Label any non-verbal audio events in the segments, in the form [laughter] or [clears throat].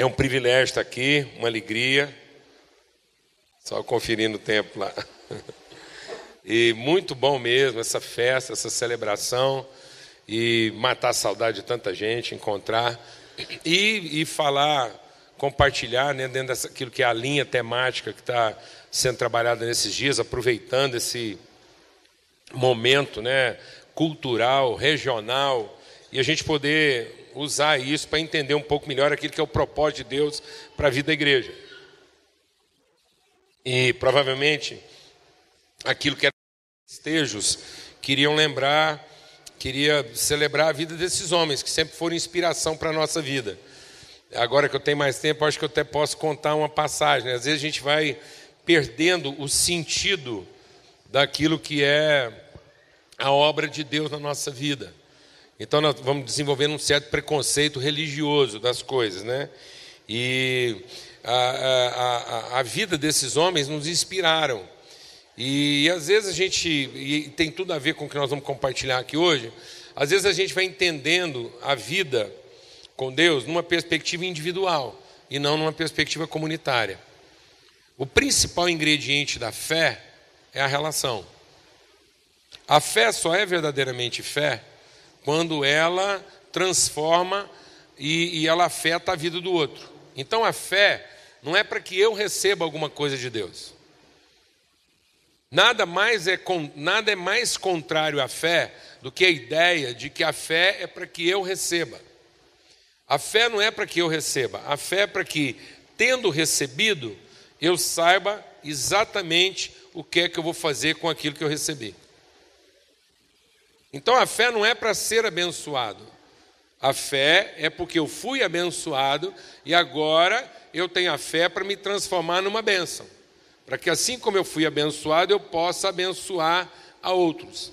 É um privilégio estar aqui, uma alegria. Só conferindo o tempo lá. [laughs] E muito bom mesmo essa festa, essa celebração e matar a saudade de tanta gente, encontrar e, e falar, compartilhar né, dentro daquilo que é a linha temática que está sendo trabalhada nesses dias, aproveitando esse momento né, cultural, regional, e a gente poder usar isso para entender um pouco melhor aquilo que é o propósito de Deus para a vida da igreja. E provavelmente aquilo que eram estejos queriam lembrar, queria celebrar a vida desses homens que sempre foram inspiração para a nossa vida. Agora que eu tenho mais tempo, acho que eu até posso contar uma passagem. Né? Às vezes a gente vai perdendo o sentido daquilo que é a obra de Deus na nossa vida. Então nós vamos desenvolvendo um certo preconceito religioso das coisas, né? E a, a, a, a vida desses homens nos inspiraram. E, e às vezes a gente, e tem tudo a ver com o que nós vamos compartilhar aqui hoje, às vezes a gente vai entendendo a vida com Deus numa perspectiva individual e não numa perspectiva comunitária. O principal ingrediente da fé é a relação. A fé só é verdadeiramente fé quando ela transforma e, e ela afeta a vida do outro. Então a fé não é para que eu receba alguma coisa de Deus. Nada mais é nada é mais contrário à fé do que a ideia de que a fé é para que eu receba. A fé não é para que eu receba, a fé é para que, tendo recebido, eu saiba exatamente o que é que eu vou fazer com aquilo que eu recebi. Então a fé não é para ser abençoado. A fé é porque eu fui abençoado e agora eu tenho a fé para me transformar numa bênção. Para que assim como eu fui abençoado, eu possa abençoar a outros.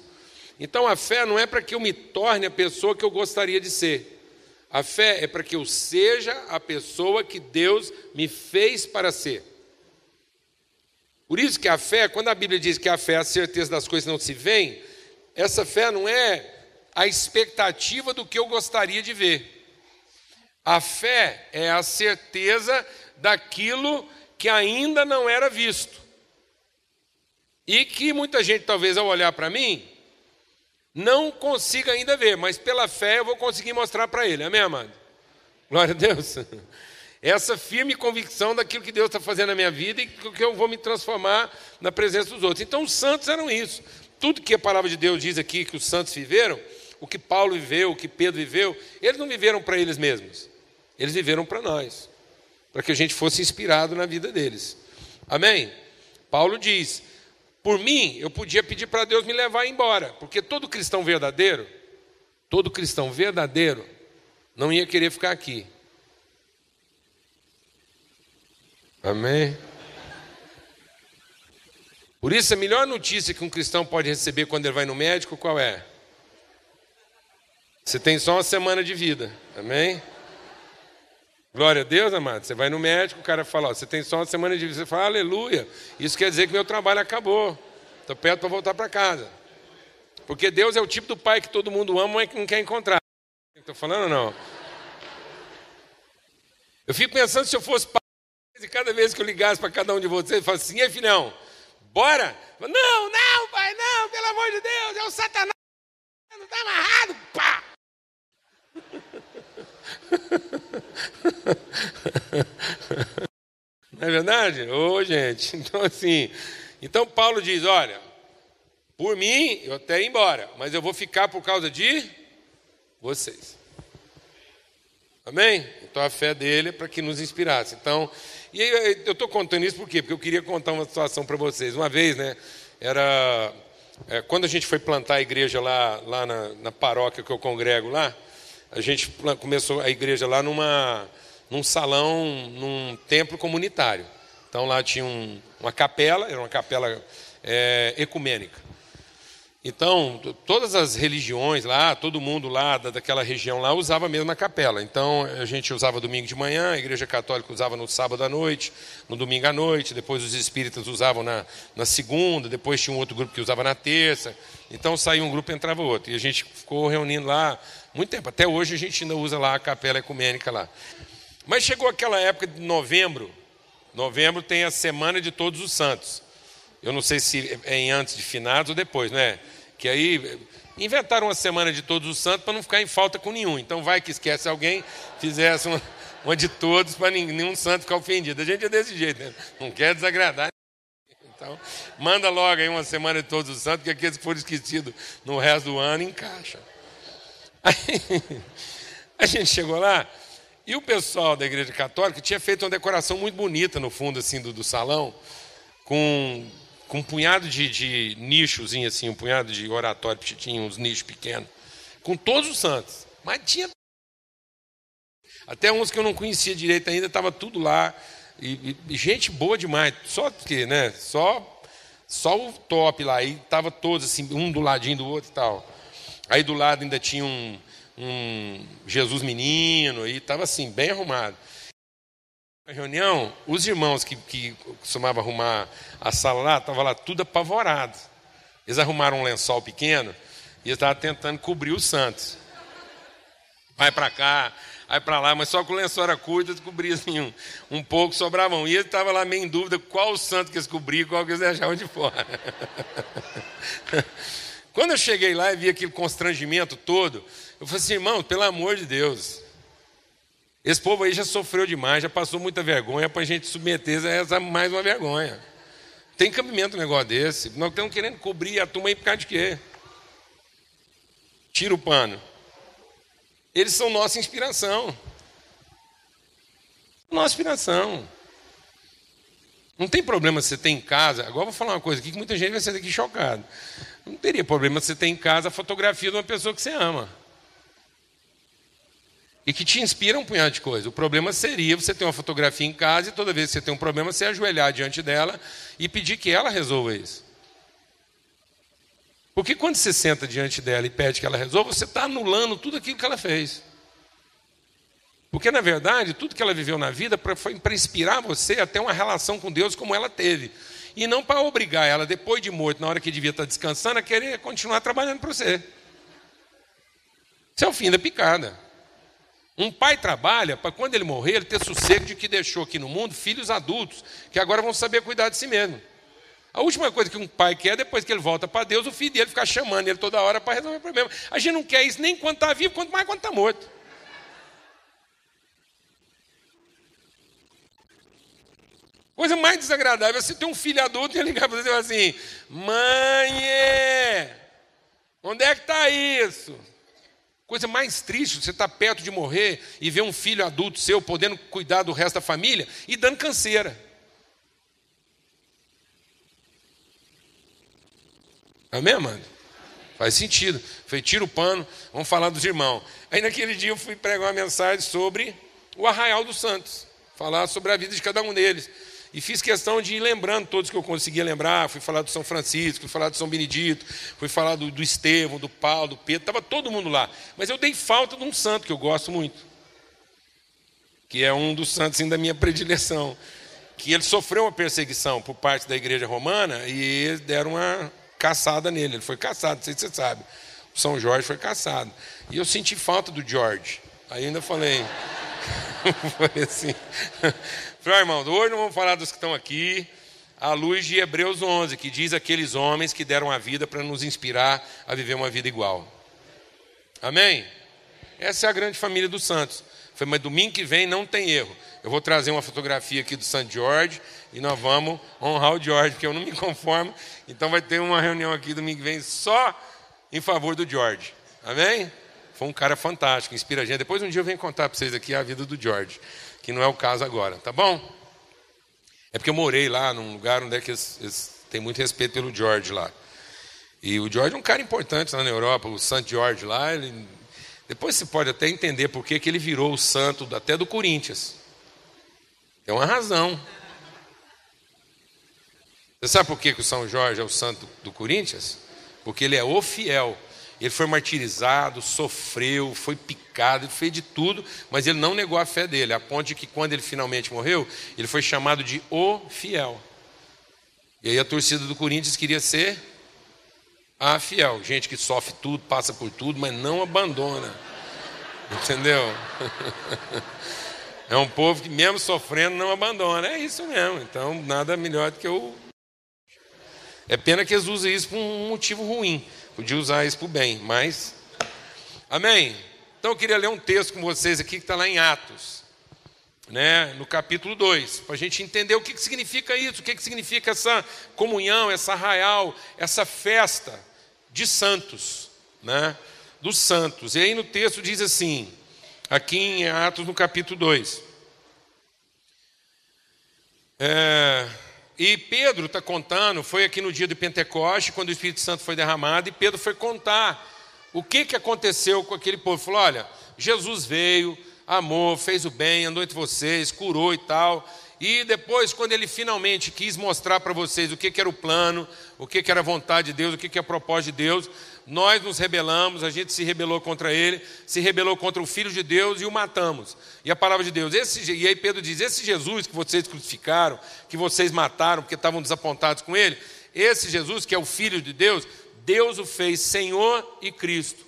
Então a fé não é para que eu me torne a pessoa que eu gostaria de ser. A fé é para que eu seja a pessoa que Deus me fez para ser. Por isso que a fé, quando a Bíblia diz que a fé é a certeza das coisas que não se veem, essa fé não é a expectativa do que eu gostaria de ver. A fé é a certeza daquilo que ainda não era visto. E que muita gente, talvez, ao olhar para mim, não consiga ainda ver, mas pela fé eu vou conseguir mostrar para ele. Amém, amado? Glória a Deus. [laughs] Essa firme convicção daquilo que Deus está fazendo na minha vida e que eu vou me transformar na presença dos outros. Então, os santos eram isso. Tudo que a palavra de Deus diz aqui que os santos viveram, o que Paulo viveu, o que Pedro viveu, eles não viveram para eles mesmos, eles viveram para nós, para que a gente fosse inspirado na vida deles. Amém? Paulo diz: por mim, eu podia pedir para Deus me levar embora, porque todo cristão verdadeiro, todo cristão verdadeiro, não ia querer ficar aqui. Amém? Por isso, a melhor notícia que um cristão pode receber quando ele vai no médico, qual é? Você tem só uma semana de vida, amém? Glória a Deus, amado. Você vai no médico, o cara fala: ó, Você tem só uma semana de vida. Você fala: Aleluia. Isso quer dizer que meu trabalho acabou. Estou perto para voltar para casa. Porque Deus é o tipo do pai que todo mundo ama, mas que não quer encontrar. Estou falando não? Eu fico pensando se eu fosse pai, e cada vez que eu ligasse para cada um de vocês, eu falasse assim: Ei, filhão, Bora? Não, não, pai, não, pelo amor de Deus, é o Satanás. Não está amarrado, pá. Não é verdade? Ô, oh, gente, [laughs] então assim, então Paulo diz, olha, por mim, eu até ir embora, mas eu vou ficar por causa de vocês. Amém? Então a fé dele é para que nos inspirasse. Então, e eu estou contando isso por quê? Porque eu queria contar uma situação para vocês. Uma vez, né, era é, quando a gente foi plantar a igreja lá, lá na, na, paróquia que eu congrego lá, a gente começou a igreja lá numa, num salão, num templo comunitário. Então lá tinha um, uma capela, era uma capela é, ecumênica. Então, todas as religiões lá, todo mundo lá daquela região lá usava a mesma capela. Então, a gente usava domingo de manhã, a igreja católica usava no sábado à noite, no domingo à noite, depois os espíritas usavam na, na segunda, depois tinha um outro grupo que usava na terça. Então, saía um grupo e entrava outro. E a gente ficou reunindo lá muito tempo. Até hoje a gente ainda usa lá a capela ecumênica lá. Mas chegou aquela época de novembro. Novembro tem a Semana de Todos os Santos. Eu não sei se é em antes de finados ou depois, né? Que aí inventaram uma Semana de Todos os Santos para não ficar em falta com nenhum. Então vai que esquece alguém, fizesse uma, uma de todos para nenhum santo ficar ofendido. A gente é desse jeito, né? Não quer desagradar. Então, manda logo aí uma semana de todos os santos, que aqueles que foram esquecidos no resto do ano encaixa. [laughs] A gente chegou lá e o pessoal da igreja católica tinha feito uma decoração muito bonita no fundo assim do, do salão, com, com um punhado de, de nichos, assim, um punhado de oratório, tinha uns nichos pequenos, com todos os santos. Mas tinha até uns que eu não conhecia direito ainda, estava tudo lá. E, e, gente boa demais, só porque, né? Só, só o top lá. E tava todos assim, um do ladinho do outro e tal. Aí do lado ainda tinha um, um Jesus menino, e estava assim, bem arrumado. Na reunião, os irmãos que, que costumavam arrumar a sala lá, estavam lá tudo apavorado. Eles arrumaram um lençol pequeno e estavam tentando cobrir os santos. Vai para cá, aí para lá, mas só com o lençol era curto, eles cobriam assim, um, um pouco, sobravam. E ele estava lá meio em dúvida qual o santo que eles cobriam, qual que eles deixavam de fora. [laughs] Quando eu cheguei lá e vi aquele constrangimento todo, eu falei assim, irmão, pelo amor de Deus, esse povo aí já sofreu demais, já passou muita vergonha para a gente submeter a essa mais uma vergonha. Tem cabimento um negócio desse. Nós estamos querendo cobrir a turma aí por causa de quê? Tira o pano. Eles são nossa inspiração. Nossa inspiração. Não tem problema você ter em casa. Agora vou falar uma coisa aqui que muita gente vai ser daqui chocado. Não teria problema você ter em casa a fotografia de uma pessoa que você ama. E que te inspira um punhado de coisa. O problema seria você ter uma fotografia em casa e toda vez que você tem um problema, você ajoelhar diante dela e pedir que ela resolva isso. Porque quando você senta diante dela e pede que ela resolva, você está anulando tudo aquilo que ela fez. Porque, na verdade, tudo que ela viveu na vida foi para inspirar você a ter uma relação com Deus como ela teve. E não para obrigar ela, depois de morto, na hora que devia estar tá descansando, a querer continuar trabalhando para você. Isso é o fim da picada. Um pai trabalha para quando ele morrer, ele ter sossego de que deixou aqui no mundo filhos adultos, que agora vão saber cuidar de si mesmo. A última coisa que um pai quer, depois que ele volta para Deus, o filho dele ficar chamando ele toda hora para resolver o problema. A gente não quer isso nem quando está vivo, quanto mais quando está morto. Coisa mais desagradável é você ter um filho adulto e ligar para você e falar assim: mãe, onde é que está isso? Coisa mais triste, você está perto de morrer e ver um filho adulto seu podendo cuidar do resto da família e dando canseira. Amém, mano? Faz sentido. Foi tira o pano, vamos falar dos irmãos. Aí naquele dia eu fui pregar uma mensagem sobre o Arraial dos Santos, falar sobre a vida de cada um deles. E fiz questão de ir lembrando todos que eu conseguia lembrar. Fui falar do São Francisco, fui falar do São Benedito, fui falar do, do Estevão, do Paulo, do Pedro, estava todo mundo lá. Mas eu dei falta de um santo que eu gosto muito, que é um dos santos assim, da minha predileção. Que ele sofreu uma perseguição por parte da igreja romana e deram uma caçada nele. Ele foi caçado, não sei se você sabe. O São Jorge foi caçado. E eu senti falta do George. Aí ainda falei. [laughs] falei assim. falei, irmão, hoje não vamos falar dos que estão aqui. À luz de Hebreus 11, que diz aqueles homens que deram a vida para nos inspirar a viver uma vida igual. Amém? Essa é a grande família dos santos. Foi, mas domingo que vem não tem erro. Eu vou trazer uma fotografia aqui do Santo Jorge e nós vamos honrar o George, porque eu não me conformo. Então vai ter uma reunião aqui domingo que vem só em favor do George. Amém? Foi um cara fantástico, inspira a gente. Depois um dia eu venho contar para vocês aqui a vida do George, que não é o caso agora, tá bom? É porque eu morei lá num lugar onde é que eles, eles têm muito respeito pelo George lá. E o George é um cara importante lá na Europa, o Santo George lá, ele... depois você pode até entender por que ele virou o santo até do Corinthians. Tem uma razão. Você sabe por que, que o São Jorge é o santo do Corinthians? Porque ele é o fiel. Ele foi martirizado, sofreu, foi picado, ele fez de tudo, mas ele não negou a fé dele, a ponto de que quando ele finalmente morreu, ele foi chamado de o fiel. E aí a torcida do Corinthians queria ser a fiel, gente que sofre tudo, passa por tudo, mas não abandona. [laughs] Entendeu? [laughs] É um povo que, mesmo sofrendo, não abandona. É isso mesmo. Então, nada melhor do que o. É pena que eles usam isso por um motivo ruim. Podia usar isso para o bem, mas. Amém? Então, eu queria ler um texto com vocês aqui que está lá em Atos, né, no capítulo 2, para a gente entender o que, que significa isso, o que, que significa essa comunhão, essa arraial, essa festa de santos, né, dos santos. E aí no texto diz assim: aqui em Atos, no capítulo 2. É, e Pedro está contando, foi aqui no dia do Pentecoste, quando o Espírito Santo foi derramado, e Pedro foi contar o que, que aconteceu com aquele povo. Falou: olha, Jesus veio, amou, fez o bem, andou entre vocês, curou e tal. E depois, quando ele finalmente quis mostrar para vocês o que, que era o plano, o que, que era a vontade de Deus, o que, que é a propósito de Deus, nós nos rebelamos, a gente se rebelou contra ele, se rebelou contra o Filho de Deus e o matamos. E a palavra de Deus, esse, e aí Pedro diz: esse Jesus que vocês crucificaram, que vocês mataram porque estavam desapontados com ele, esse Jesus que é o Filho de Deus, Deus o fez Senhor e Cristo.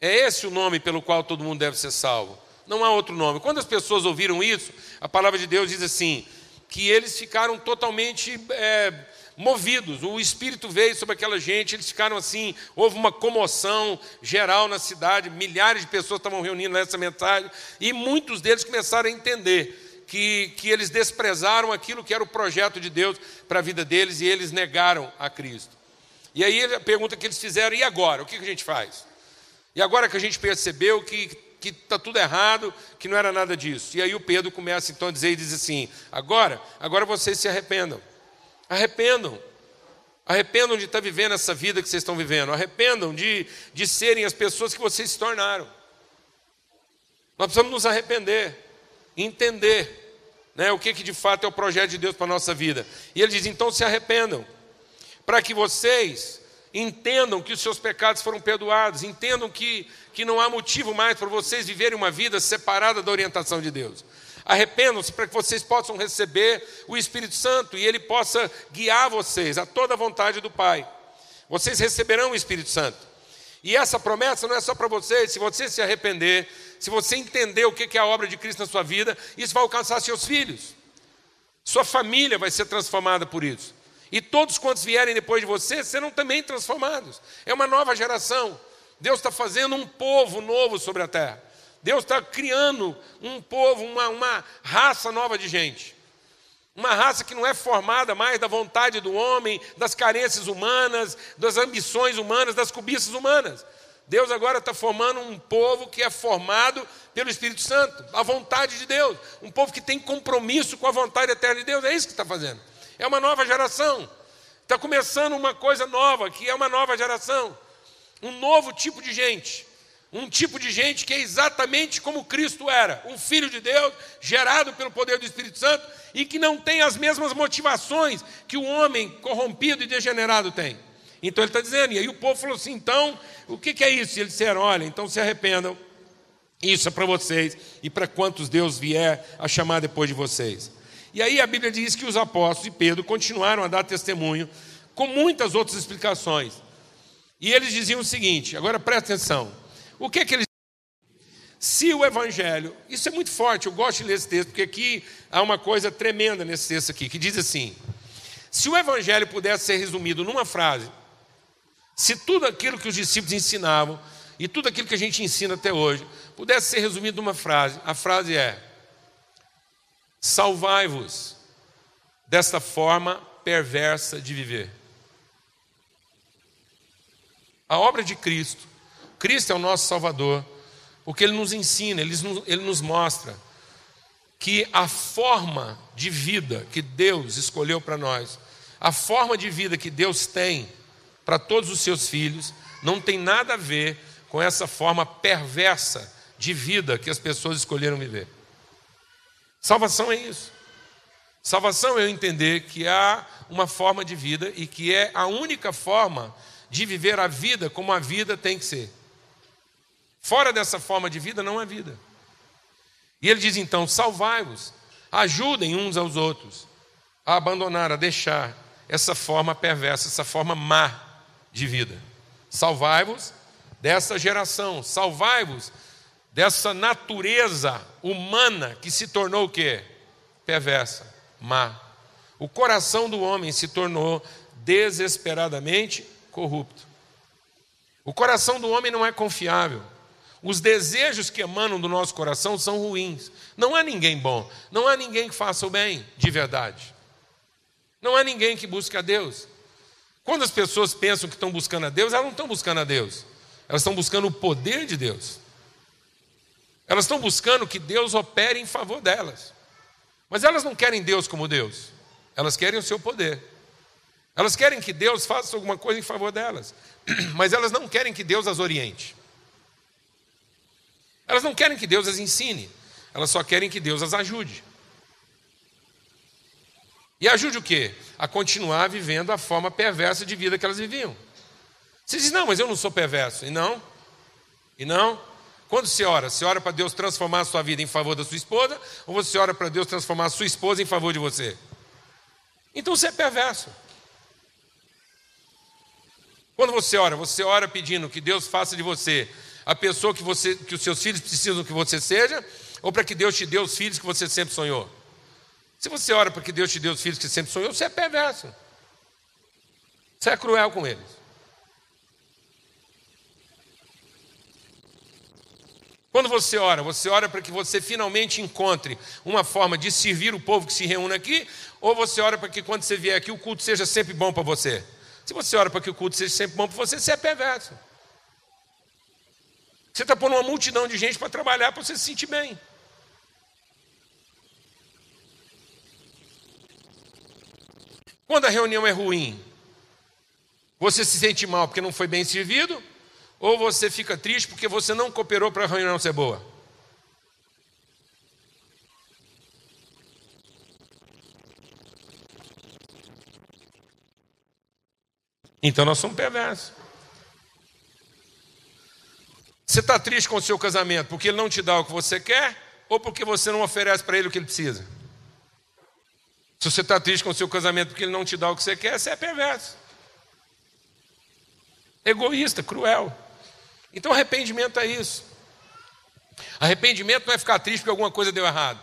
É esse o nome pelo qual todo mundo deve ser salvo. Não há outro nome. Quando as pessoas ouviram isso, a palavra de Deus diz assim: que eles ficaram totalmente. É, movidos. O Espírito veio sobre aquela gente, eles ficaram assim, houve uma comoção geral na cidade, milhares de pessoas estavam reunindo nessa mensagem, e muitos deles começaram a entender que, que eles desprezaram aquilo que era o projeto de Deus para a vida deles e eles negaram a Cristo. E aí a pergunta que eles fizeram, e agora? O que a gente faz? E agora que a gente percebeu que que está tudo errado, que não era nada disso. E aí o Pedro começa então a dizer e diz assim: agora, agora vocês se arrependam. Arrependam. Arrependam de estar vivendo essa vida que vocês estão vivendo. Arrependam de, de serem as pessoas que vocês se tornaram. Nós precisamos nos arrepender, entender né, o que, que de fato é o projeto de Deus para a nossa vida. E ele diz: então se arrependam, para que vocês entendam que os seus pecados foram perdoados, entendam que, que não há motivo mais para vocês viverem uma vida separada da orientação de Deus. Arrependam-se para que vocês possam receber o Espírito Santo e ele possa guiar vocês a toda a vontade do Pai. Vocês receberão o Espírito Santo. E essa promessa não é só para vocês, se você se arrepender, se você entender o que é a obra de Cristo na sua vida, isso vai alcançar seus filhos. Sua família vai ser transformada por isso. E todos quantos vierem depois de você serão também transformados. É uma nova geração. Deus está fazendo um povo novo sobre a terra. Deus está criando um povo, uma, uma raça nova de gente. Uma raça que não é formada mais da vontade do homem, das carências humanas, das ambições humanas, das cobiças humanas. Deus agora está formando um povo que é formado pelo Espírito Santo, a vontade de Deus. Um povo que tem compromisso com a vontade eterna de Deus. É isso que está fazendo. É uma nova geração. Está começando uma coisa nova, que é uma nova geração. Um novo tipo de gente um tipo de gente que é exatamente como Cristo era, um filho de Deus, gerado pelo poder do Espírito Santo e que não tem as mesmas motivações que o homem corrompido e degenerado tem. Então ele está dizendo, e aí o povo falou assim: então, o que, que é isso? E eles disseram: olha, então se arrependam, isso é para vocês e para quantos Deus vier a chamar depois de vocês. E aí a Bíblia diz que os apóstolos e Pedro continuaram a dar testemunho com muitas outras explicações. E eles diziam o seguinte: agora presta atenção. O que é que eles se o evangelho, isso é muito forte, eu gosto de ler esse texto, porque aqui há uma coisa tremenda nesse texto aqui, que diz assim: se o evangelho pudesse ser resumido numa frase, se tudo aquilo que os discípulos ensinavam e tudo aquilo que a gente ensina até hoje pudesse ser resumido numa frase, a frase é: salvai-vos desta forma perversa de viver. A obra de Cristo Cristo é o nosso Salvador, porque Ele nos ensina, Ele nos, Ele nos mostra que a forma de vida que Deus escolheu para nós, a forma de vida que Deus tem para todos os seus filhos, não tem nada a ver com essa forma perversa de vida que as pessoas escolheram viver. Salvação é isso. Salvação é eu entender que há uma forma de vida e que é a única forma de viver a vida como a vida tem que ser. Fora dessa forma de vida não há vida. E ele diz então: salvai-vos, ajudem uns aos outros a abandonar, a deixar essa forma perversa, essa forma má de vida. Salvai-vos dessa geração, salvai-vos dessa natureza humana que se tornou o quê? Perversa, má. O coração do homem se tornou desesperadamente corrupto. O coração do homem não é confiável. Os desejos que emanam do nosso coração são ruins. Não há ninguém bom, não há ninguém que faça o bem de verdade. Não há ninguém que busque a Deus. Quando as pessoas pensam que estão buscando a Deus, elas não estão buscando a Deus. Elas estão buscando o poder de Deus. Elas estão buscando que Deus opere em favor delas. Mas elas não querem Deus como Deus. Elas querem o seu poder. Elas querem que Deus faça alguma coisa em favor delas. [clears throat] Mas elas não querem que Deus as oriente. Elas não querem que Deus as ensine. Elas só querem que Deus as ajude. E ajude o quê? A continuar vivendo a forma perversa de vida que elas viviam. Você diz, não, mas eu não sou perverso. E não? E não? Quando você ora, você ora para Deus transformar a sua vida em favor da sua esposa, ou você ora para Deus transformar a sua esposa em favor de você? Então você é perverso. Quando você ora, você ora pedindo que Deus faça de você a pessoa que, você, que os seus filhos precisam que você seja, ou para que Deus te dê os filhos que você sempre sonhou? Se você ora para que Deus te dê os filhos que sempre sonhou, você é perverso. Você é cruel com eles. Quando você ora, você ora para que você finalmente encontre uma forma de servir o povo que se reúne aqui, ou você ora para que quando você vier aqui o culto seja sempre bom para você? Se você ora para que o culto seja sempre bom para você, você é perverso. Você está pondo uma multidão de gente para trabalhar para você se sentir bem. Quando a reunião é ruim, você se sente mal porque não foi bem servido? Ou você fica triste porque você não cooperou para a reunião ser boa? Então nós somos perversos. Você está triste com o seu casamento porque ele não te dá o que você quer ou porque você não oferece para ele o que ele precisa? Se você está triste com o seu casamento porque ele não te dá o que você quer, você é perverso. Egoísta, cruel. Então arrependimento é isso. Arrependimento não é ficar triste porque alguma coisa deu errado.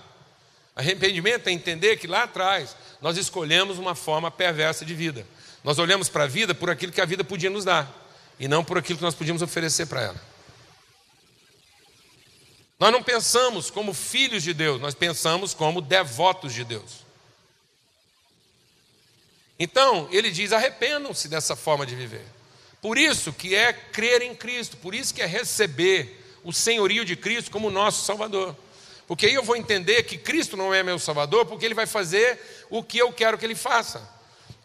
Arrependimento é entender que lá atrás nós escolhemos uma forma perversa de vida. Nós olhamos para a vida por aquilo que a vida podia nos dar e não por aquilo que nós podíamos oferecer para ela. Nós não pensamos como filhos de Deus, nós pensamos como devotos de Deus. Então, ele diz: arrependam-se dessa forma de viver. Por isso que é crer em Cristo, por isso que é receber o senhorio de Cristo como nosso Salvador. Porque aí eu vou entender que Cristo não é meu Salvador, porque Ele vai fazer o que eu quero que Ele faça.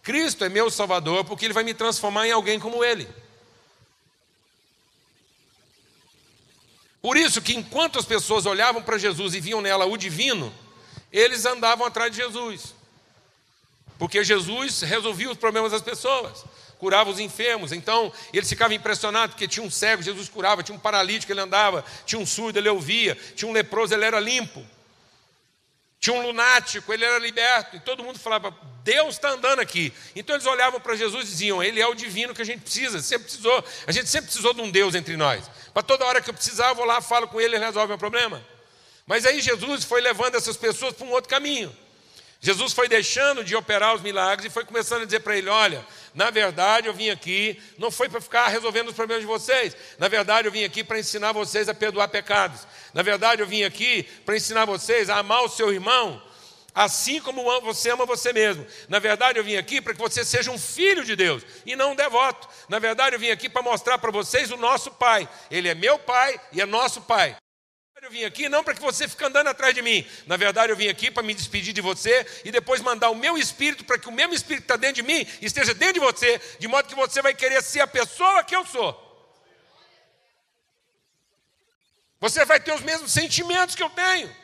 Cristo é meu Salvador, porque Ele vai me transformar em alguém como Ele. Por isso que enquanto as pessoas olhavam para Jesus e viam nela o divino, eles andavam atrás de Jesus. Porque Jesus resolvia os problemas das pessoas, curava os enfermos. Então, eles ficavam impressionados porque tinha um cego, Jesus curava, tinha um paralítico, ele andava, tinha um surdo, ele ouvia, tinha um leproso, ele era limpo. Tinha um lunático, ele era liberto, e todo mundo falava: Deus está andando aqui. Então eles olhavam para Jesus e diziam: Ele é o divino que a gente precisa, sempre precisou. A gente sempre precisou de um Deus entre nós. Para toda hora que eu precisar, eu vou lá, falo com ele e resolve o problema. Mas aí Jesus foi levando essas pessoas para um outro caminho. Jesus foi deixando de operar os milagres e foi começando a dizer para ele: Olha, na verdade eu vim aqui, não foi para ficar resolvendo os problemas de vocês, na verdade eu vim aqui para ensinar vocês a perdoar pecados, na verdade eu vim aqui para ensinar vocês a amar o seu irmão, assim como você ama você mesmo. Na verdade eu vim aqui para que você seja um filho de Deus e não um devoto. Na verdade eu vim aqui para mostrar para vocês o nosso Pai, Ele é meu Pai e é nosso Pai. Eu vim aqui não para que você fique andando atrás de mim. Na verdade, eu vim aqui para me despedir de você e depois mandar o meu espírito para que o mesmo espírito que está dentro de mim esteja dentro de você, de modo que você vai querer ser a pessoa que eu sou. Você vai ter os mesmos sentimentos que eu tenho.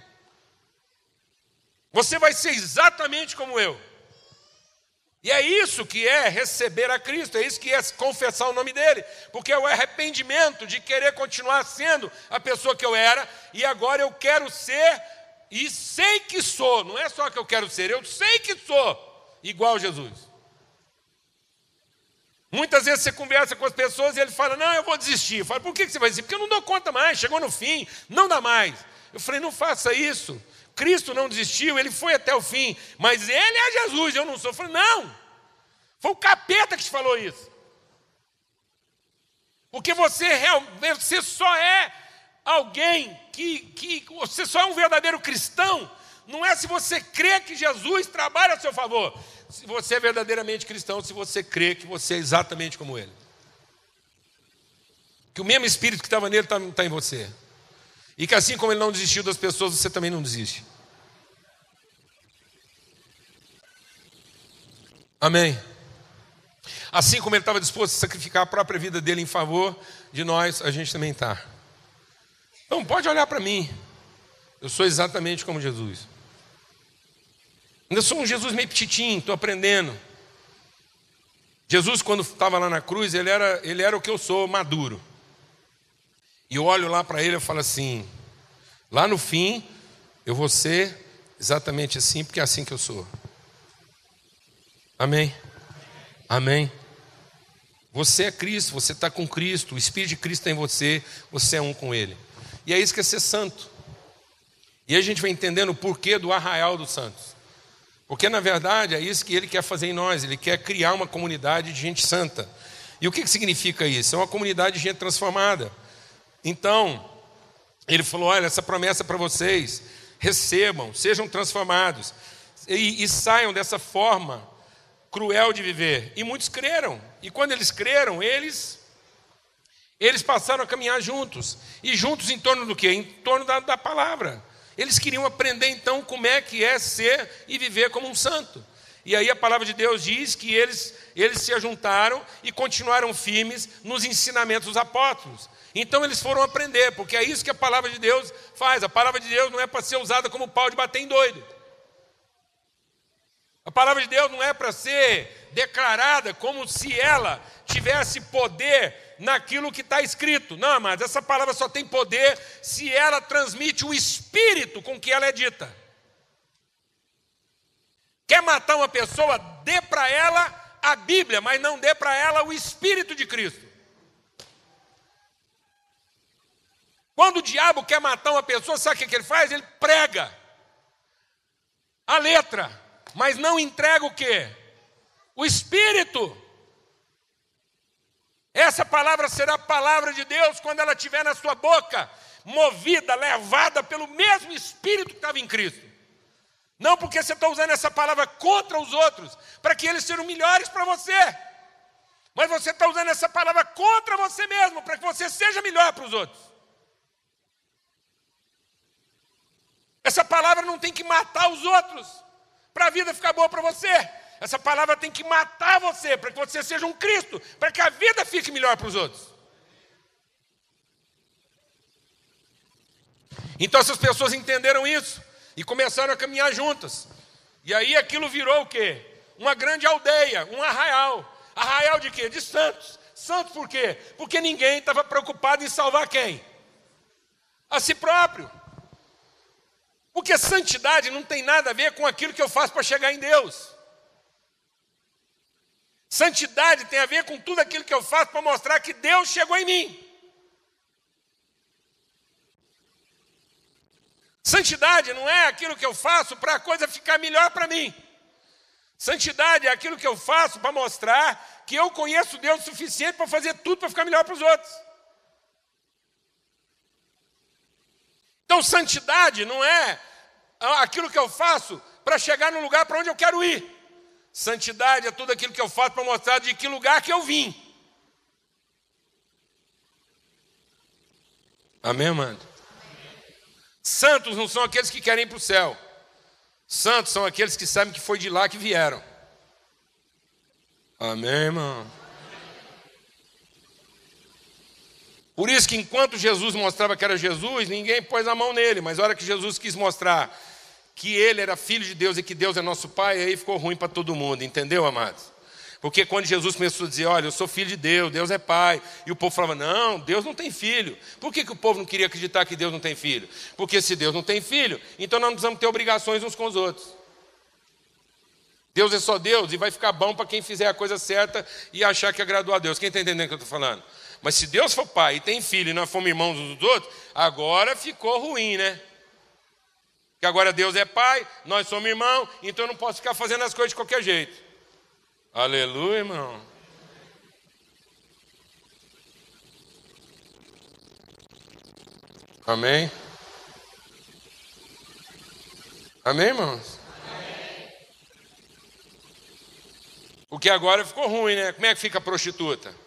Você vai ser exatamente como eu. E é isso que é receber a Cristo, é isso que é confessar o nome dele, porque é o arrependimento de querer continuar sendo a pessoa que eu era e agora eu quero ser e sei que sou, não é só que eu quero ser, eu sei que sou igual a Jesus. Muitas vezes você conversa com as pessoas e ele fala: Não, eu vou desistir. Eu falo: Por que você vai desistir? Porque eu não dou conta mais, chegou no fim, não dá mais. Eu falei: Não faça isso. Cristo não desistiu, ele foi até o fim, mas ele é Jesus, eu não sou. Eu falei: Não, foi o capeta que te falou isso. Porque você, você só é alguém que, que. Você só é um verdadeiro cristão. Não é se você crê que Jesus trabalha a seu favor se você é verdadeiramente cristão, se você crê que você é exatamente como ele. Que o mesmo espírito que estava nele está tá em você. E que assim como ele não desistiu das pessoas, você também não desiste. Amém. Assim como ele estava disposto a sacrificar a própria vida dele em favor de nós, a gente também está. Então pode olhar para mim. Eu sou exatamente como Jesus. Ainda sou um Jesus meio petitinho, estou aprendendo. Jesus, quando estava lá na cruz, ele era, ele era o que eu sou, maduro. E eu olho lá para ele e falo assim: lá no fim, eu vou ser exatamente assim, porque é assim que eu sou. Amém? Amém? Você é Cristo, você está com Cristo, o Espírito de Cristo está em você, você é um com Ele. E é isso que é ser santo. E a gente vai entendendo o porquê do arraial dos santos. Porque na verdade é isso que ele quer fazer em nós, ele quer criar uma comunidade de gente santa. E o que, que significa isso? É uma comunidade de gente transformada. Então, ele falou: olha, essa promessa para vocês, recebam, sejam transformados e, e saiam dessa forma cruel de viver. E muitos creram. E quando eles creram, eles eles passaram a caminhar juntos. E juntos em torno do quê? Em torno da, da palavra. Eles queriam aprender então como é que é ser e viver como um santo. E aí a palavra de Deus diz que eles, eles se ajuntaram e continuaram firmes nos ensinamentos dos apóstolos. Então eles foram aprender, porque é isso que a palavra de Deus faz. A palavra de Deus não é para ser usada como pau de bater em doido. A palavra de Deus não é para ser declarada como se ela tivesse poder naquilo que está escrito. Não, mas essa palavra só tem poder se ela transmite o espírito com que ela é dita. Quer matar uma pessoa? Dê para ela a Bíblia, mas não dê para ela o espírito de Cristo. Quando o diabo quer matar uma pessoa, sabe o que ele faz? Ele prega a letra, mas não entrega o que? O espírito. Essa palavra será a palavra de Deus quando ela estiver na sua boca, movida, levada pelo mesmo Espírito que estava em Cristo. Não porque você está usando essa palavra contra os outros, para que eles sejam melhores para você. Mas você está usando essa palavra contra você mesmo, para que você seja melhor para os outros. Essa palavra não tem que matar os outros, para a vida ficar boa para você. Essa palavra tem que matar você, para que você seja um Cristo, para que a vida fique melhor para os outros. Então essas pessoas entenderam isso e começaram a caminhar juntas. E aí aquilo virou o quê? Uma grande aldeia, um arraial. Arraial de quê? De santos. Santos por quê? Porque ninguém estava preocupado em salvar quem? A si próprio. Porque santidade não tem nada a ver com aquilo que eu faço para chegar em Deus. Santidade tem a ver com tudo aquilo que eu faço para mostrar que Deus chegou em mim. Santidade não é aquilo que eu faço para a coisa ficar melhor para mim. Santidade é aquilo que eu faço para mostrar que eu conheço Deus o suficiente para fazer tudo para ficar melhor para os outros. Então, santidade não é aquilo que eu faço para chegar no lugar para onde eu quero ir. Santidade é tudo aquilo que eu faço para mostrar de que lugar que eu vim. Amém, mano? Santos não são aqueles que querem ir para o céu. Santos são aqueles que sabem que foi de lá que vieram. Amém, irmão? Por isso que enquanto Jesus mostrava que era Jesus, ninguém pôs a mão nele, mas a hora que Jesus quis mostrar que ele era filho de Deus e que Deus é nosso Pai, aí ficou ruim para todo mundo, entendeu, amados? Porque quando Jesus começou a dizer, olha, eu sou filho de Deus, Deus é pai, e o povo falava, não, Deus não tem filho. Por que, que o povo não queria acreditar que Deus não tem filho? Porque se Deus não tem filho, então nós não precisamos ter obrigações uns com os outros. Deus é só Deus e vai ficar bom para quem fizer a coisa certa e achar que agradou a Deus. Quem está entendendo o que eu estou falando? Mas se Deus for pai e tem filho e nós fomos irmãos uns dos outros, agora ficou ruim, né? Que agora Deus é pai, nós somos irmãos, então eu não posso ficar fazendo as coisas de qualquer jeito. Aleluia, irmão. Amém? Amém, irmãos? Porque agora ficou ruim, né? Como é que fica a prostituta?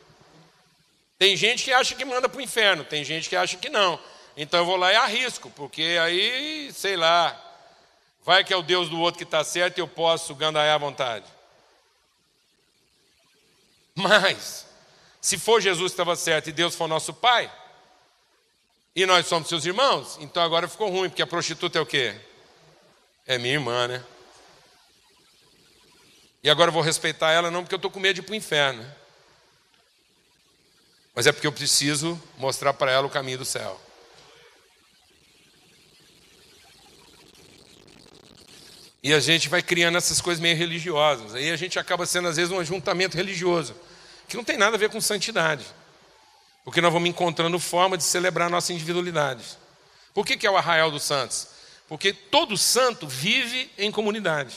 Tem gente que acha que manda para o inferno, tem gente que acha que não. Então eu vou lá e arrisco, porque aí, sei lá, vai que é o Deus do outro que está certo e eu posso gandaiar à vontade. Mas, se for Jesus que estava certo e Deus for nosso Pai, e nós somos seus irmãos, então agora ficou ruim, porque a prostituta é o quê? É minha irmã, né? E agora eu vou respeitar ela não porque eu estou com medo de ir para o inferno, né? Mas é porque eu preciso mostrar para ela o caminho do céu. E a gente vai criando essas coisas meio religiosas. Aí a gente acaba sendo, às vezes, um ajuntamento religioso, que não tem nada a ver com santidade. Porque nós vamos encontrando forma de celebrar a nossa individualidade. Por que, que é o arraial dos santos? Porque todo santo vive em comunidade.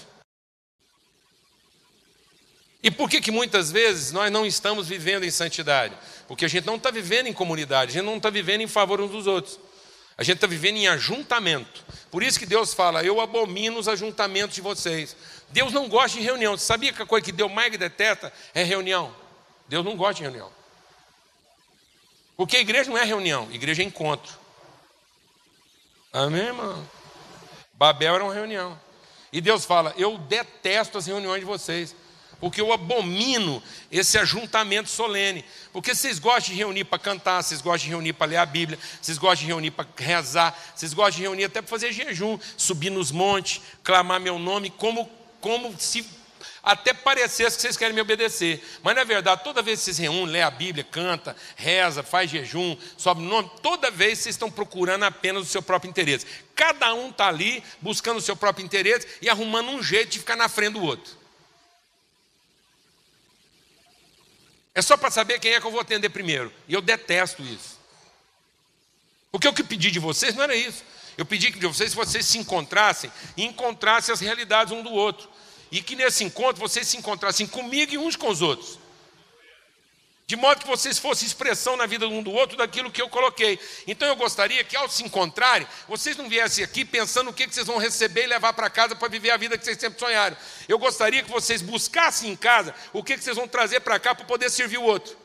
E por que, que muitas vezes nós não estamos vivendo em santidade? Porque a gente não está vivendo em comunidade, a gente não está vivendo em favor uns dos outros. A gente está vivendo em ajuntamento. Por isso que Deus fala: Eu abomino os ajuntamentos de vocês. Deus não gosta de reunião. Você sabia que a coisa que Deus mais detesta é reunião? Deus não gosta de reunião. Porque a igreja não é reunião, a igreja é encontro. Amém, irmão? Babel era uma reunião. E Deus fala: Eu detesto as reuniões de vocês porque eu abomino esse ajuntamento solene. Porque vocês gostam de reunir para cantar, vocês gostam de reunir para ler a Bíblia, vocês gostam de reunir para rezar, vocês gostam de reunir até para fazer jejum, subir nos montes, clamar meu nome, como, como se até parecesse que vocês querem me obedecer. Mas na verdade, toda vez que vocês reúnem, lê a Bíblia, canta, reza, faz jejum, sobe nome, toda vez vocês estão procurando apenas o seu próprio interesse. Cada um está ali buscando o seu próprio interesse e arrumando um jeito de ficar na frente do outro. É só para saber quem é que eu vou atender primeiro. E eu detesto isso. Porque o que eu pedi de vocês não era isso. Eu pedi de vocês que vocês se encontrassem e encontrassem as realidades um do outro. E que nesse encontro vocês se encontrassem comigo e uns com os outros. De modo que vocês fossem expressão na vida um do outro daquilo que eu coloquei. Então eu gostaria que ao se encontrarem, vocês não viessem aqui pensando o que vocês vão receber e levar para casa para viver a vida que vocês sempre sonharam. Eu gostaria que vocês buscassem em casa o que vocês vão trazer para cá para poder servir o outro.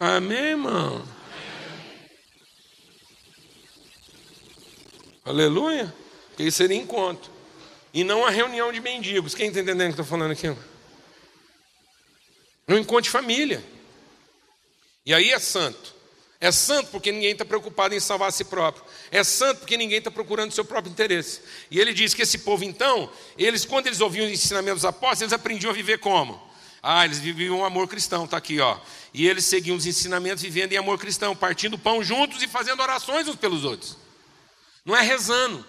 Amém, irmão? Aleluia? Porque isso seria encontro. E não a reunião de mendigos. Quem está entendendo o que eu estou falando aqui? Encontro de família. E aí é santo. É santo porque ninguém está preocupado em salvar a si próprio. É santo porque ninguém está procurando o seu próprio interesse. E ele diz que esse povo, então, eles, quando eles ouviam os ensinamentos dos apóstolos, eles aprendiam a viver como? Ah, eles viviam um amor cristão, está aqui, ó. E eles seguiam os ensinamentos vivendo em amor cristão, partindo pão juntos e fazendo orações uns pelos outros. Não é rezando.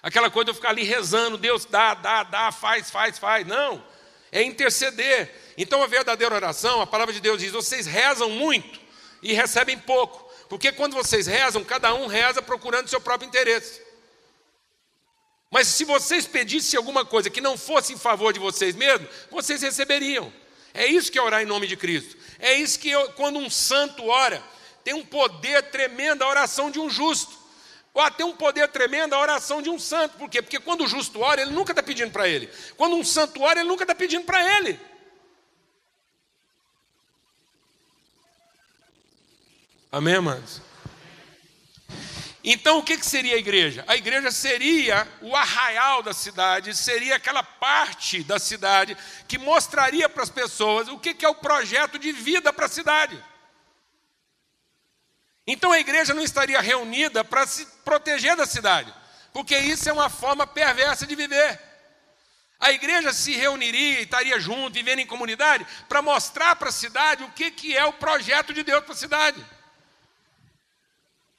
Aquela coisa de eu ficar ali rezando, Deus dá, dá, dá, faz, faz, faz. Não. É interceder. Então a verdadeira oração, a palavra de Deus diz: vocês rezam muito e recebem pouco. Porque quando vocês rezam, cada um reza procurando seu próprio interesse. Mas se vocês pedissem alguma coisa que não fosse em favor de vocês mesmos, vocês receberiam. É isso que é orar em nome de Cristo. É isso que eu, quando um santo ora, tem um poder tremendo a oração de um justo. Ou até um poder tremendo a oração de um santo. Por quê? Porque quando o justo ora, ele nunca está pedindo para ele. Quando um santo ora, ele nunca está pedindo para ele. Amém, irmãos? Então, o que, seria a igreja? A igreja seria o arraial da cidade, seria aquela parte da cidade que mostraria para as pessoas o que, que é o projeto de vida para a cidade. Então, a igreja não estaria reunida para se proteger da cidade, porque isso é uma forma perversa de viver. A igreja se reuniria e estaria junto, vivendo em comunidade, para mostrar para a cidade o que, que é o projeto de Deus para a cidade.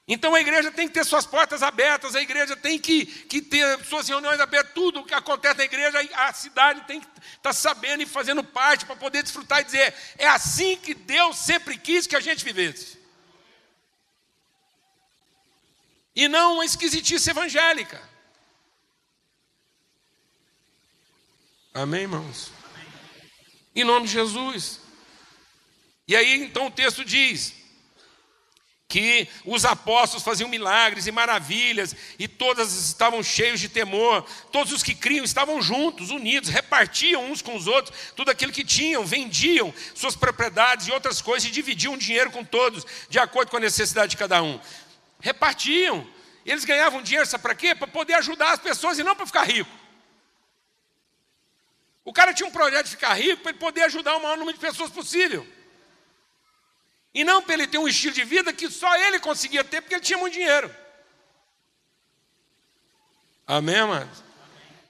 Então a igreja tem que ter suas portas abertas, a igreja tem que, que ter suas reuniões abertas, tudo o que acontece na igreja, a cidade tem que estar tá sabendo e fazendo parte para poder desfrutar e dizer: é assim que Deus sempre quis que a gente vivesse. E não uma esquisitice evangélica. Amém, irmãos? Em nome de Jesus. E aí então o texto diz: que os apóstolos faziam milagres e maravilhas, e todas estavam cheios de temor, todos os que criam estavam juntos, unidos, repartiam uns com os outros tudo aquilo que tinham, vendiam suas propriedades e outras coisas, e dividiam o dinheiro com todos, de acordo com a necessidade de cada um. Repartiam, eles ganhavam dinheiro, sabe para quê? Para poder ajudar as pessoas e não para ficar rico. O cara tinha um projeto de ficar rico para ele poder ajudar o maior número de pessoas possível. E não para ele ter um estilo de vida que só ele conseguia ter porque ele tinha muito dinheiro. Amém, amados?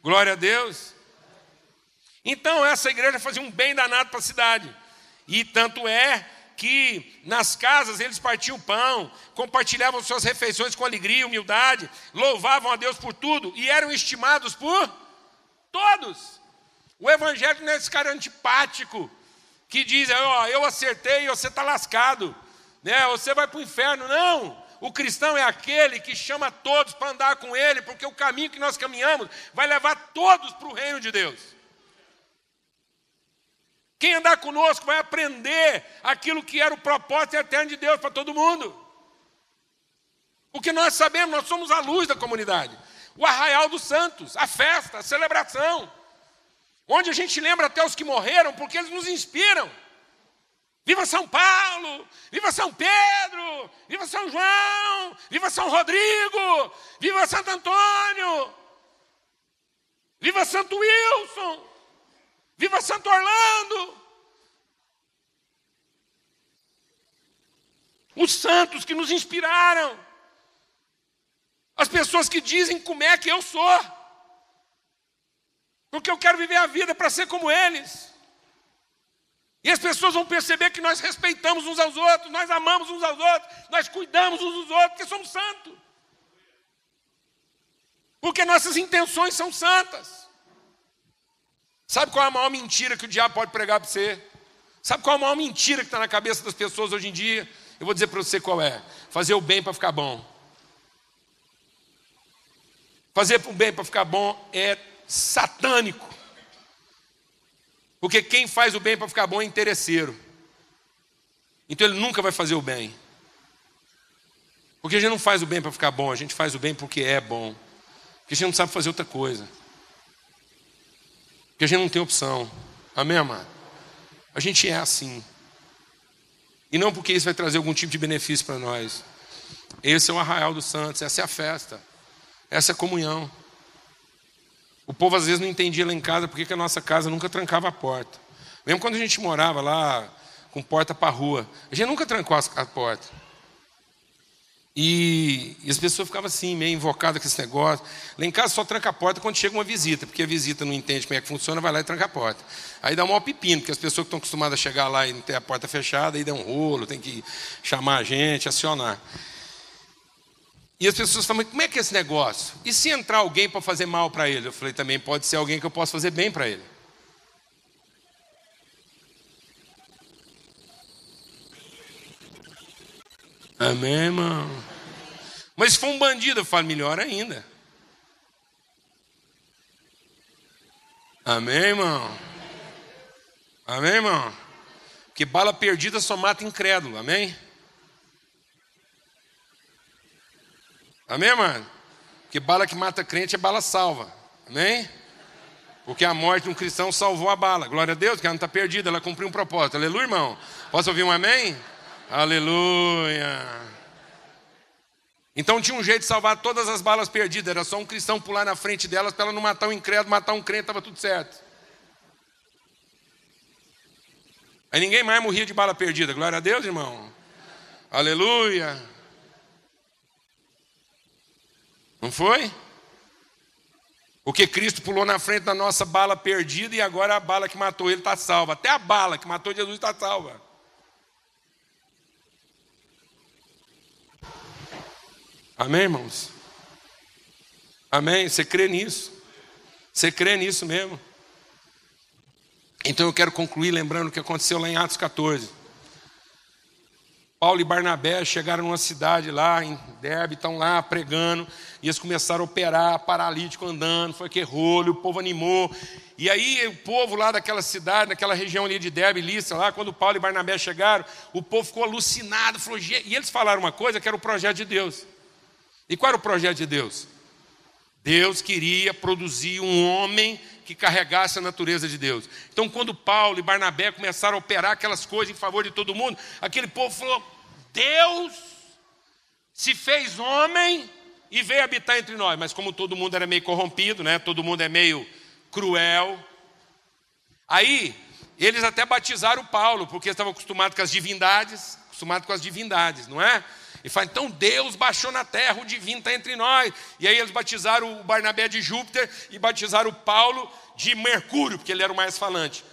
Glória a Deus. Então, essa igreja fazia um bem danado para a cidade. E tanto é que nas casas eles partiam pão, compartilhavam suas refeições com alegria e humildade, louvavam a Deus por tudo e eram estimados por todos. O evangelho não é esse cara antipático, que dizem, ó, eu acertei, você está lascado, né? Você vai para o inferno. Não! O cristão é aquele que chama todos para andar com ele, porque o caminho que nós caminhamos vai levar todos para o reino de Deus. Quem andar conosco vai aprender aquilo que era o propósito eterno de Deus para todo mundo. Porque nós sabemos, nós somos a luz da comunidade. O arraial dos santos, a festa, a celebração onde a gente lembra até os que morreram, porque eles nos inspiram. Viva São Paulo, viva São Pedro, viva São João, viva São Rodrigo, viva Santo Antônio, viva Santo Wilson, viva Santo Orlando. Os santos que nos inspiraram, as pessoas que dizem como é que eu sou. Porque eu quero viver a vida para ser como eles. E as pessoas vão perceber que nós respeitamos uns aos outros, nós amamos uns aos outros, nós cuidamos uns dos outros, porque somos santos. Porque nossas intenções são santas. Sabe qual é a maior mentira que o diabo pode pregar para você? Sabe qual é a maior mentira que está na cabeça das pessoas hoje em dia? Eu vou dizer para você qual é: fazer o bem para ficar bom. Fazer o bem para ficar bom é satânico. Porque quem faz o bem para ficar bom é interesseiro. Então ele nunca vai fazer o bem. Porque a gente não faz o bem para ficar bom, a gente faz o bem porque é bom. Porque a gente não sabe fazer outra coisa. Porque a gente não tem opção. Amém, amado? A gente é assim. E não porque isso vai trazer algum tipo de benefício para nós. Esse é o arraial dos santos, essa é a festa, essa é a comunhão. O povo às vezes não entendia lá em casa porque que a nossa casa nunca trancava a porta. Mesmo quando a gente morava lá com porta para rua, a gente nunca trancou a porta. E, e, as pessoas ficavam assim, meio invocadas com esse negócio. Lá em casa só tranca a porta quando chega uma visita, porque a visita não entende como é que funciona, vai lá e tranca a porta. Aí dá um maior pepino, porque as pessoas que estão acostumadas a chegar lá e não ter a porta fechada, aí dá um rolo, tem que chamar a gente, acionar. E as pessoas falam, como é que é esse negócio? E se entrar alguém para fazer mal para ele? Eu falei, também pode ser alguém que eu possa fazer bem para ele. Amém, irmão? Mas se for um bandido, eu falo, melhor ainda. Amém, irmão? Amém, irmão? Porque bala perdida só mata incrédulo, amém? Amém, mano? Porque bala que mata crente é bala salva. Amém? Porque a morte de um cristão salvou a bala. Glória a Deus, que ela não está perdida, ela cumpriu um propósito. Aleluia, irmão? Posso ouvir um amém? Aleluia. Então tinha um jeito de salvar todas as balas perdidas. Era só um cristão pular na frente delas para ela não matar um incrédulo, matar um crente, estava tudo certo. Aí ninguém mais morria de bala perdida. Glória a Deus, irmão. Aleluia. Não foi? Porque Cristo pulou na frente da nossa bala perdida e agora a bala que matou ele está salva. Até a bala que matou Jesus está salva. Amém, irmãos? Amém? Você crê nisso? Você crê nisso mesmo? Então eu quero concluir lembrando o que aconteceu lá em Atos 14. Paulo e Barnabé chegaram numa cidade lá em Derbe, estão lá pregando, e eles começaram a operar, paralítico andando, foi que rolo, o povo animou. E aí o povo lá daquela cidade, daquela região ali de Derbe, Listra, lá, quando Paulo e Barnabé chegaram, o povo ficou alucinado, falou, e eles falaram uma coisa que era o projeto de Deus. E qual era o projeto de Deus? Deus queria produzir um homem que carregasse a natureza de Deus. Então, quando Paulo e Barnabé começaram a operar aquelas coisas em favor de todo mundo, aquele povo falou: Deus se fez homem e veio habitar entre nós. Mas como todo mundo era meio corrompido, né? Todo mundo é meio cruel. Aí eles até batizaram Paulo, porque estavam acostumados com as divindades, acostumados com as divindades, não é? E fala, então Deus baixou na terra, o divino está entre nós. E aí eles batizaram o Barnabé de Júpiter e batizaram o Paulo de Mercúrio, porque ele era o mais falante.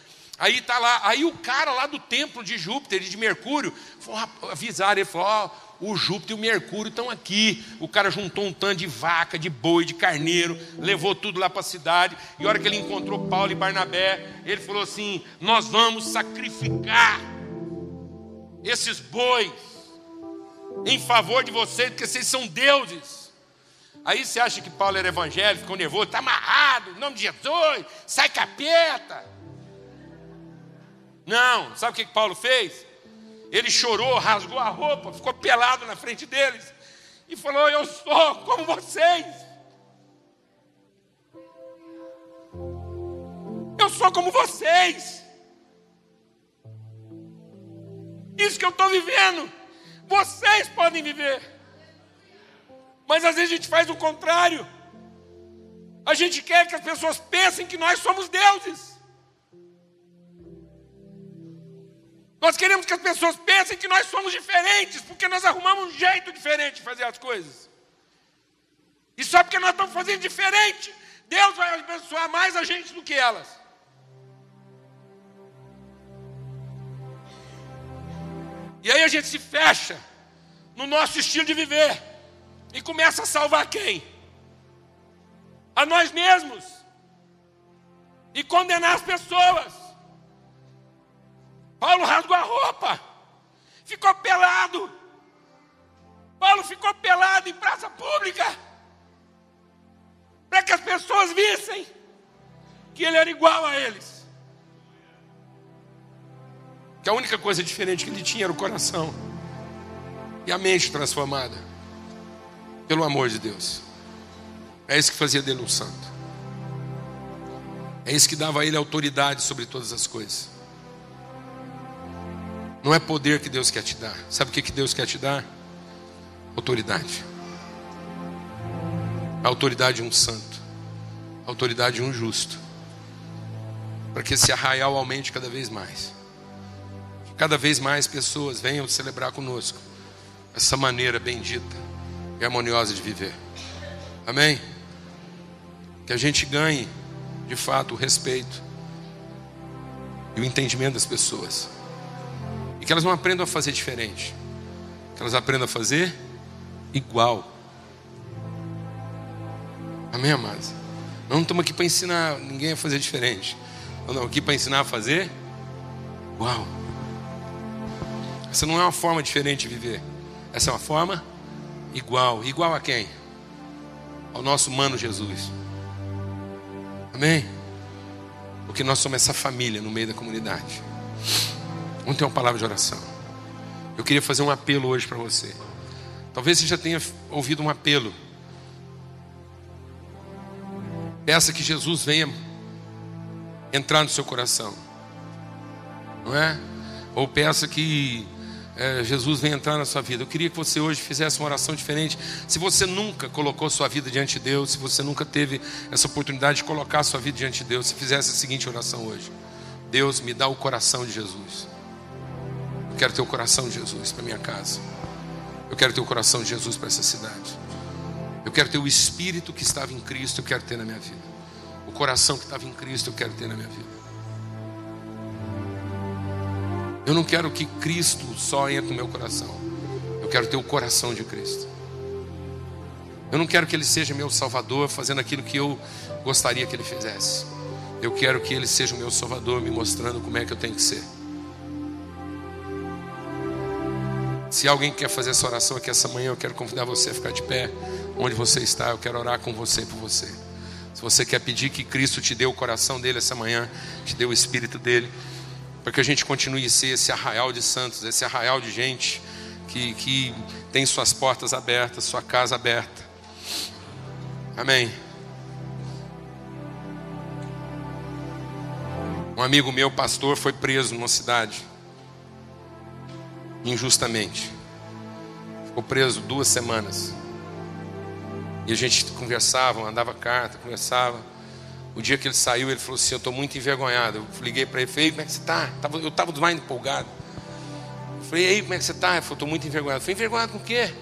Aí tá lá, aí o cara lá do templo de Júpiter e de Mercúrio avisaram, ele falou: oh, o Júpiter e o Mercúrio estão aqui. O cara juntou um tanto de vaca, de boi, de carneiro, levou tudo lá para a cidade. E a hora que ele encontrou Paulo e Barnabé, ele falou assim: Nós vamos sacrificar esses bois em favor de vocês, porque vocês são deuses. Aí você acha que Paulo era evangélico, ficou nervoso, está amarrado, em nome de Jesus, sai capeta. Não, sabe o que Paulo fez? Ele chorou, rasgou a roupa, ficou pelado na frente deles e falou: Eu sou como vocês. Eu sou como vocês. Isso que eu estou vivendo. Vocês podem viver. Mas às vezes a gente faz o contrário. A gente quer que as pessoas pensem que nós somos deuses. Nós queremos que as pessoas pensem que nós somos diferentes, porque nós arrumamos um jeito diferente de fazer as coisas. E só porque nós estamos fazendo diferente, Deus vai abençoar mais a gente do que elas. E aí a gente se fecha no nosso estilo de viver e começa a salvar quem? A nós mesmos. E condenar as pessoas. Paulo rasgou a roupa, ficou pelado. Paulo ficou pelado em praça pública, para que as pessoas vissem que ele era igual a eles que a única coisa diferente que ele tinha era o coração e a mente transformada pelo amor de Deus. É isso que fazia dele um santo. É isso que dava a ele autoridade sobre todas as coisas. Não é poder que Deus quer te dar. Sabe o que Deus quer te dar? Autoridade. A autoridade de um santo. A autoridade de um justo. Para que esse arraial aumente cada vez mais cada vez mais pessoas venham celebrar conosco essa maneira bendita e harmoniosa de viver. Amém? Que a gente ganhe, de fato, o respeito e o entendimento das pessoas. E que elas não aprendam a fazer diferente. Que elas aprendam a fazer igual. Amém, amados? Nós não estamos aqui para ensinar ninguém a fazer diferente. Nós estamos aqui para ensinar a fazer igual. Essa não é uma forma diferente de viver. Essa é uma forma igual. Igual a quem? Ao nosso humano Jesus. Amém? Porque nós somos essa família no meio da comunidade. Vamos ter uma palavra de oração. Eu queria fazer um apelo hoje para você. Talvez você já tenha ouvido um apelo. Peça que Jesus venha entrar no seu coração. Não é? Ou peça que é, Jesus vem entrar na sua vida. Eu queria que você hoje fizesse uma oração diferente. Se você nunca colocou sua vida diante de Deus, se você nunca teve essa oportunidade de colocar sua vida diante de Deus, se fizesse a seguinte oração hoje: Deus, me dá o coração de Jesus. Quero ter o coração de Jesus para minha casa. Eu quero ter o coração de Jesus para essa cidade. Eu quero ter o espírito que estava em Cristo, eu quero ter na minha vida. O coração que estava em Cristo, eu quero ter na minha vida. Eu não quero que Cristo só entre no meu coração. Eu quero ter o coração de Cristo. Eu não quero que ele seja meu salvador fazendo aquilo que eu gostaria que ele fizesse. Eu quero que ele seja o meu salvador me mostrando como é que eu tenho que ser. Se alguém quer fazer essa oração aqui essa manhã, eu quero convidar você a ficar de pé onde você está. Eu quero orar com você por você. Se você quer pedir que Cristo te dê o coração dele essa manhã, te dê o espírito dele, para que a gente continue a ser esse arraial de santos, esse arraial de gente que, que tem suas portas abertas, sua casa aberta. Amém. Um amigo meu, pastor, foi preso numa cidade injustamente. Ficou preso duas semanas. E a gente conversava, mandava carta, conversava. O dia que ele saiu, ele falou assim: Eu estou muito envergonhado. Eu liguei para ele, falei: Como é que você está? Eu estava mais empolgado. Eu falei: aí, como é que você está? Ele falou: Estou muito envergonhado. Eu falei: Envergonhado com o quê?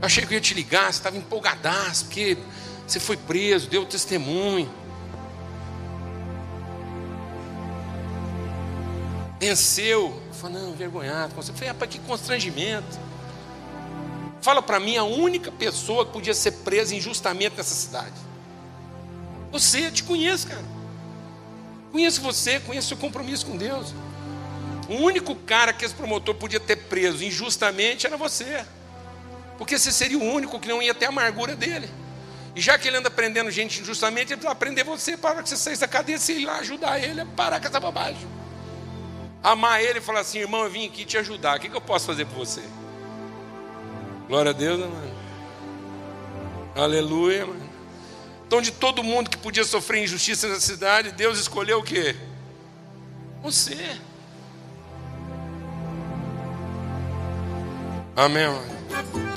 Eu achei que eu ia te ligar, você estava empolgadaço, porque você foi preso, deu testemunho. Venceu. Eu falei, não, envergonhado. Eu falei, rapaz, que constrangimento. Fala para mim a única pessoa que podia ser presa injustamente nessa cidade. Você, te conheço, cara. Conheço você, conheço seu compromisso com Deus. O único cara que esse promotor podia ter preso injustamente era você. Porque você seria o único que não ia ter a amargura dele. E já que ele anda prendendo gente injustamente, ele vai prender você para que você saia da cadeia e ir lá ajudar ele a parar com essa bobagem amar ele e falar assim: irmão, eu vim aqui te ajudar, o que, que eu posso fazer por você? Glória a Deus, mano? Aleluia, mano. Então, de todo mundo que podia sofrer injustiça nessa cidade, Deus escolheu o quê? Você. Amém, mano.